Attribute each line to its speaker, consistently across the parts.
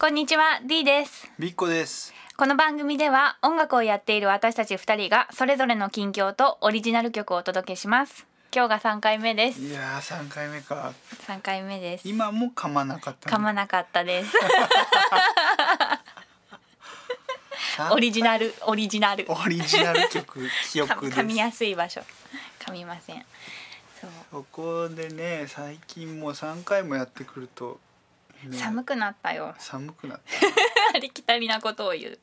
Speaker 1: こんにちは D です。
Speaker 2: ビッコです。
Speaker 1: この番組では音楽をやっている私たち二人がそれぞれの近況とオリジナル曲をお届けします。今日が三回目です。
Speaker 2: いやー3回目か。
Speaker 1: 三回目です。
Speaker 2: 今も噛まなかった
Speaker 1: 噛まなかったです。
Speaker 2: さ
Speaker 1: オリジナルオリジナル。
Speaker 2: オリジナル曲記
Speaker 1: か
Speaker 2: 憶です。
Speaker 1: 噛みやすい場所。噛みません。そう。
Speaker 2: そこでね最近もう3回もやってくると、ね
Speaker 1: 寒くなったよ。
Speaker 2: 寒くなって
Speaker 1: ありきたりなことを言う。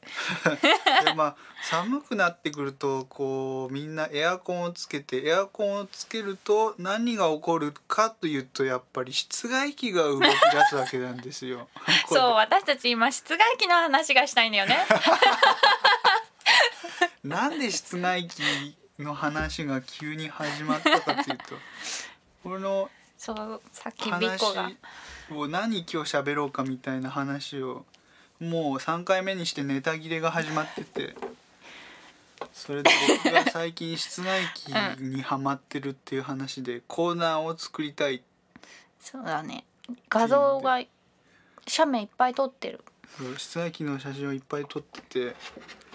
Speaker 2: でまあ寒くなってくるとこうみんなエアコンをつけてエアコンをつけると何が起こるかというとやっぱり室外機が動き出すわけなんですよ。
Speaker 1: そう私たち今室外機の話がしたいんだよね。
Speaker 2: なんで室外機の話が急に始まったかというとこの
Speaker 1: そうさっきビッコが
Speaker 2: 話を何今日喋ろうかみたいな話をもう3回目にしてネタ切れが始まっててそれで僕が最近室外機にハマってるっていう話でコーナーを作りたい。
Speaker 1: そうだね。画像が写メいっぱい撮ってる。
Speaker 2: 室外機の写真をいっぱい撮ってて。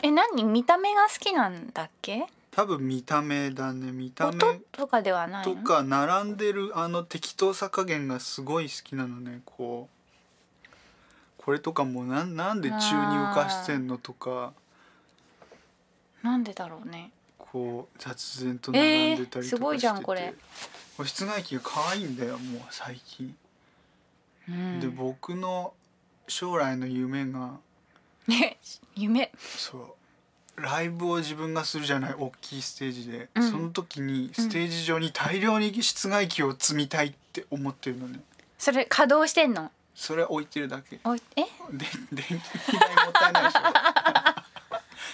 Speaker 1: え何？見た目が好きなんだっけ？
Speaker 2: 多分見た目だね。見た目
Speaker 1: 音とかではないの？
Speaker 2: とか並んでるあの適当さ加減がすごい好きなのね。こう。これとかもなんなんで宙に浮かしてんのとか。
Speaker 1: なんでだろうね。
Speaker 2: こう雑然と並んでたりとかしてて、
Speaker 1: えーすごいじゃんこれ。
Speaker 2: 室外機が可愛いんだよもう最近、
Speaker 1: うん。
Speaker 2: で僕の将来の夢が。
Speaker 1: ね 夢。
Speaker 2: そうライブを自分がするじゃない大きいステージで、
Speaker 1: うん。
Speaker 2: その時にステージ上に大量に室外機を積みたいって思ってるのね。
Speaker 1: それ稼働してんの？
Speaker 2: それ置いてるだけ。
Speaker 1: おえ？
Speaker 2: で電気代もったいないでしょ。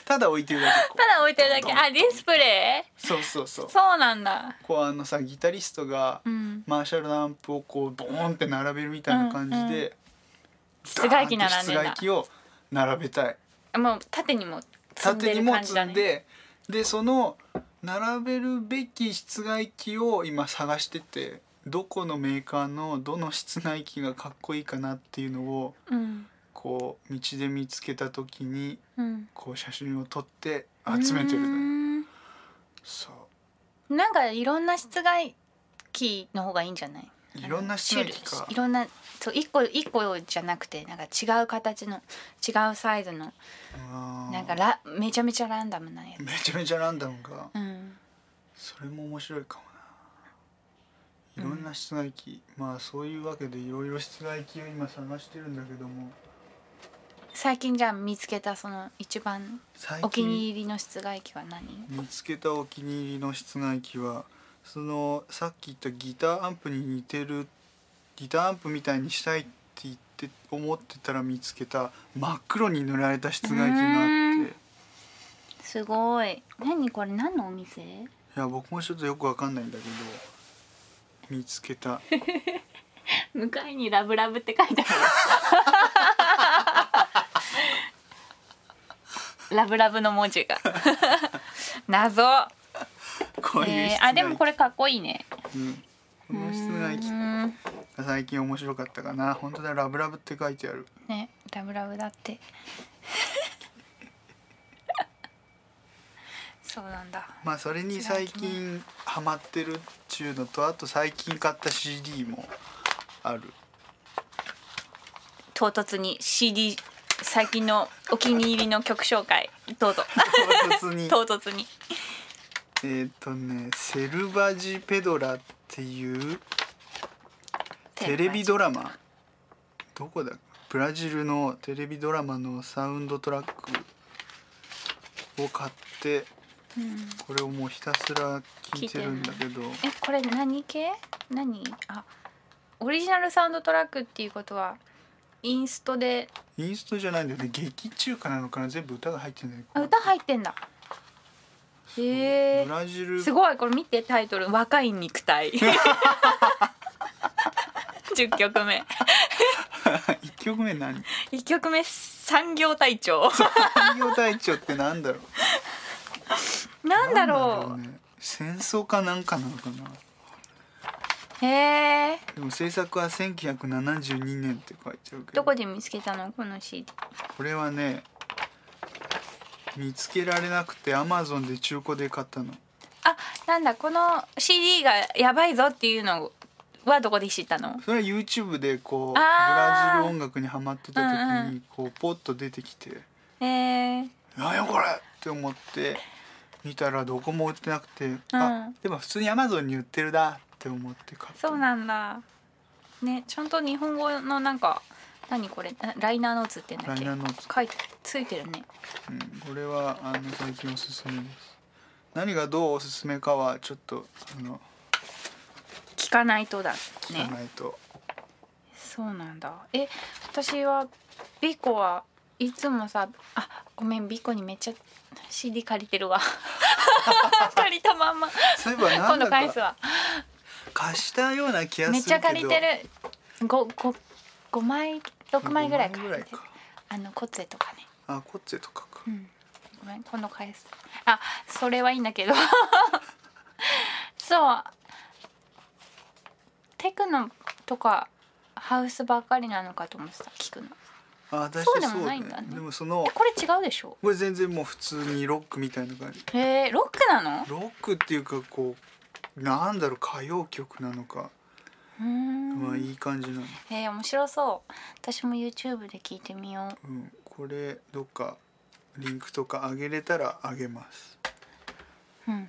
Speaker 2: ただ置いてるだけこ。
Speaker 1: ただ置いてるだけ。あディスプレイ？
Speaker 2: うそうそうそう。
Speaker 1: そうなんだ。
Speaker 2: こうあのさギタリストが
Speaker 1: うん。
Speaker 2: マーシャルのアンプをこうボーンって並べるみたいな感じ
Speaker 1: うんう
Speaker 2: で、
Speaker 1: 室外機並んでん
Speaker 2: 室
Speaker 1: だ
Speaker 2: 外機を並べたい。
Speaker 1: もう縦にも
Speaker 2: 縦にも積んで、でその並べるべき室外機を今探しててどこのメーカーのどの室外機がかっこいいかなっていうのを
Speaker 1: うん。
Speaker 2: こう道で見つけた時に
Speaker 1: うん。
Speaker 2: こう写真を撮って集めてるのよ。
Speaker 1: うーん。
Speaker 2: そう。
Speaker 1: なんかいろんな室外機の方がいいんじゃない？
Speaker 2: いろんな
Speaker 1: 種類いろんなそう一個一個じゃなくてなんか違う形の違うサイズのなんかラめちゃめちゃランダムなや
Speaker 2: めちゃめちゃランダムが
Speaker 1: つうん。
Speaker 2: それも面白いかもな。いろんな室外機、まあそういうわけでいろいろ室外機を今探してるんだけども。
Speaker 1: 最近じゃあ見つけたその一番
Speaker 2: 最
Speaker 1: お気に
Speaker 2: 近
Speaker 1: 入りの室外機は何？
Speaker 2: 見つけたお気に入りの室外機はそのさっき言ったギターアンプに似てるギターアンプみたいにしたいって言って思ってたら見つけた真っ黒に塗られた室外機があって。
Speaker 1: すごい。何これ？何のお店？
Speaker 2: いや僕もちょっとよくわかんないんだけど見つけた。
Speaker 1: 向かいにラブラブって書いてある。ラブラブの文字が。謎
Speaker 2: こういう
Speaker 1: えー、あでもこれかっこいいね。
Speaker 2: うん、この室外機
Speaker 1: うん。
Speaker 2: が最近面白かったかな。本当だラブラブって書いてある。
Speaker 1: ねラブラブだって。そうなんだ。
Speaker 2: まあそれに最近ハマってるっちゅうのとあと最近買った CD もある。
Speaker 1: 唐突に。CD 最近のお気に入りの曲紹介。どうぞ。
Speaker 2: 唐突に。
Speaker 1: 唐突に
Speaker 2: えっとねセルバジペドラっていうテレビ。ドラマ。どこだブラジルのテレビドラマのサウンドトラックを買って
Speaker 1: うん。
Speaker 2: これをもうひたすら聴いてるんだけど。
Speaker 1: えこれ何系？何？あオリジナルサウンドトラックっていうことはインストで。
Speaker 2: インストじゃないんだよね。劇中歌なのかな？全部歌が入ってんだよ
Speaker 1: あ歌入ってんだへえ
Speaker 2: ブラジル。
Speaker 1: すごいこれ見てタイトル「若い肉体」10曲目。
Speaker 2: 一曲目何
Speaker 1: ？1曲目産業隊長。
Speaker 2: 産業隊長ってなんだろう？
Speaker 1: なんだろう。
Speaker 2: ね。戦争かなんかなのかな？
Speaker 1: へえ
Speaker 2: でも制作は1972年って書いてあるけど。
Speaker 1: どこで見つけたの？この CD
Speaker 2: これはね見つけられなくてアマゾンで中古で買ったの。
Speaker 1: あなんだこの CD がやばいぞっていうのはどこで知ったの？
Speaker 2: それは YouTube でこうブラジル音楽にハマってた時
Speaker 1: うんう
Speaker 2: にこうポッと出てきて。
Speaker 1: へえ「
Speaker 2: なんやこれ!」って思って見たらどこも売ってなくて、あでも普通に Amazon に売ってるだって思って買った。
Speaker 1: そうなんだ。ねちゃんと日本語のなんか何これ？なライナーノーツって言うんだっけ？
Speaker 2: ライナーノーツ。
Speaker 1: 書いてついてるね。
Speaker 2: うん、これはあの最近おすすめです。何がどうおすすめかはちょっとあの
Speaker 1: 聞かないとだ
Speaker 2: 聞
Speaker 1: ね
Speaker 2: かないと、
Speaker 1: そうなんだ。え私はビコはいつもさあごめんビコにめっちゃ CD 借りてるわ。借りたまんま。
Speaker 2: そういえばな
Speaker 1: 今度返すわ。
Speaker 2: 貸したような気がするけど。
Speaker 1: めっちゃ借りてる。五五五枚六枚ぐらい
Speaker 2: 5
Speaker 1: 借りてあのコツェとかね。
Speaker 2: あコッツェとかか。
Speaker 1: うん。ごめん今度返す。あそれはいいんだけど。そう。テクノとかハウスばっかりなのかと思ってた聞くの。
Speaker 2: あ私
Speaker 1: そうでもないんだね。
Speaker 2: でもその
Speaker 1: えこれ違うでしょ？
Speaker 2: これ全然もう普通にロックみたいな感じ。
Speaker 1: へえロックなの？
Speaker 2: ロックっていうかこうなんだろう歌謡曲なのか、
Speaker 1: うーん。
Speaker 2: まあいい感じなの、
Speaker 1: えー、面白そう。私も YouTube で聞いてみよう。
Speaker 2: うん、これどっかリンクとか上げれたら上げます。
Speaker 1: うん。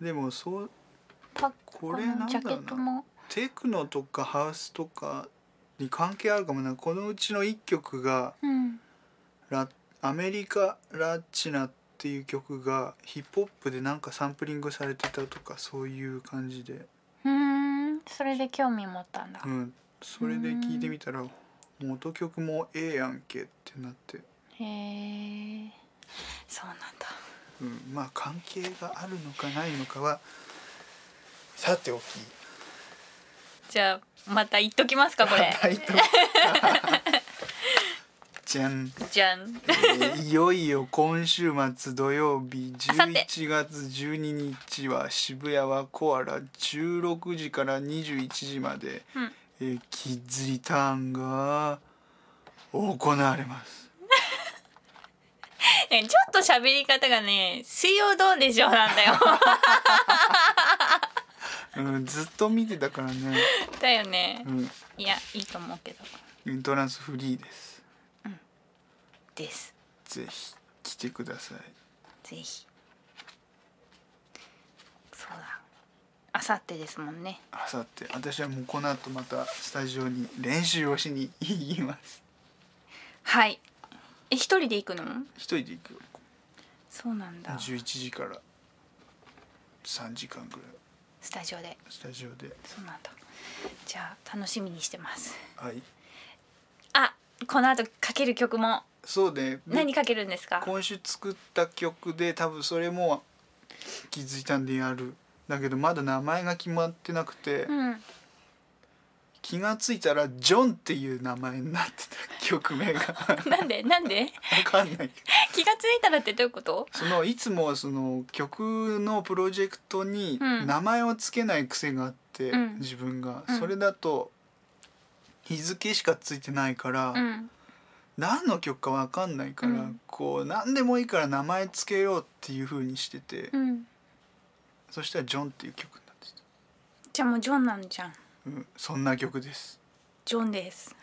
Speaker 2: でもそう
Speaker 1: パ
Speaker 2: これなんだろうな。テクノとかハウスとかに関係あるかもな。このうちの1曲が
Speaker 1: うん。
Speaker 2: ラアメリカ・ラッチナっていう曲がヒップホップでなんかサンプリングされてたとかそういう感じで、
Speaker 1: それで興味持ったんだ。
Speaker 2: うん、それで聞いてみたら元曲もええやんけってなって、
Speaker 1: へえ。そうなんだ。
Speaker 2: うん、まあ関係があるのかないのかはさておき。
Speaker 1: じゃあまた言っときますかこれ。
Speaker 2: タイトルじゃん、
Speaker 1: じゃん。
Speaker 2: えーいよいよ今週末土曜日
Speaker 1: あさって
Speaker 2: 11月12日は渋谷はコアラ16時から21時まで、
Speaker 1: うん。
Speaker 2: えーキッズリターンが行われます。
Speaker 1: ね ちょっと喋り方がね「水曜どうでしょう」なんだよ。
Speaker 2: うん、ずっと見てたからね、
Speaker 1: だよね。
Speaker 2: うん、
Speaker 1: いやいいと思うけど。
Speaker 2: エントランスフリーです
Speaker 1: です。
Speaker 2: ぜひ来てください。
Speaker 1: ぜひ。そうだ。あさってですもんね。
Speaker 2: あさって。私はもうこの後またスタジオに練習をしに行きます。
Speaker 1: はい。え一人で行くの？
Speaker 2: 一人で行くよ。
Speaker 1: そうなんだ。
Speaker 2: 11時から3時間ぐらい。
Speaker 1: スタジオで。
Speaker 2: スタジオで。
Speaker 1: そうなんだ。じゃあ楽しみにしてます。
Speaker 2: はい。
Speaker 1: あこの後かける曲も
Speaker 2: そうね
Speaker 1: 何かけるんですか？
Speaker 2: 今週作った曲で多分それも気づいたんでやるだけどまだ名前が決まってなくて、
Speaker 1: うん。
Speaker 2: 気がついたらジョンっていう名前になってた曲名が。
Speaker 1: なんで？なんで？
Speaker 2: 分かんない
Speaker 1: 気がついたらってどういうこと？
Speaker 2: そのいつもその曲のプロジェクトに
Speaker 1: うん。
Speaker 2: 名前を付けない癖があって、
Speaker 1: うん。
Speaker 2: 自分が、
Speaker 1: うん。
Speaker 2: それだと日付しかついてないから、
Speaker 1: うん
Speaker 2: 何の曲か分かんないから、
Speaker 1: うん。
Speaker 2: こう何でもいいから名前つけようっていう風にしてて、
Speaker 1: うん。
Speaker 2: そしたら「ジョン」っていう曲になってた、
Speaker 1: じゃあもうジョンなんじゃん。
Speaker 2: うん、そんな曲です。
Speaker 1: ジョンです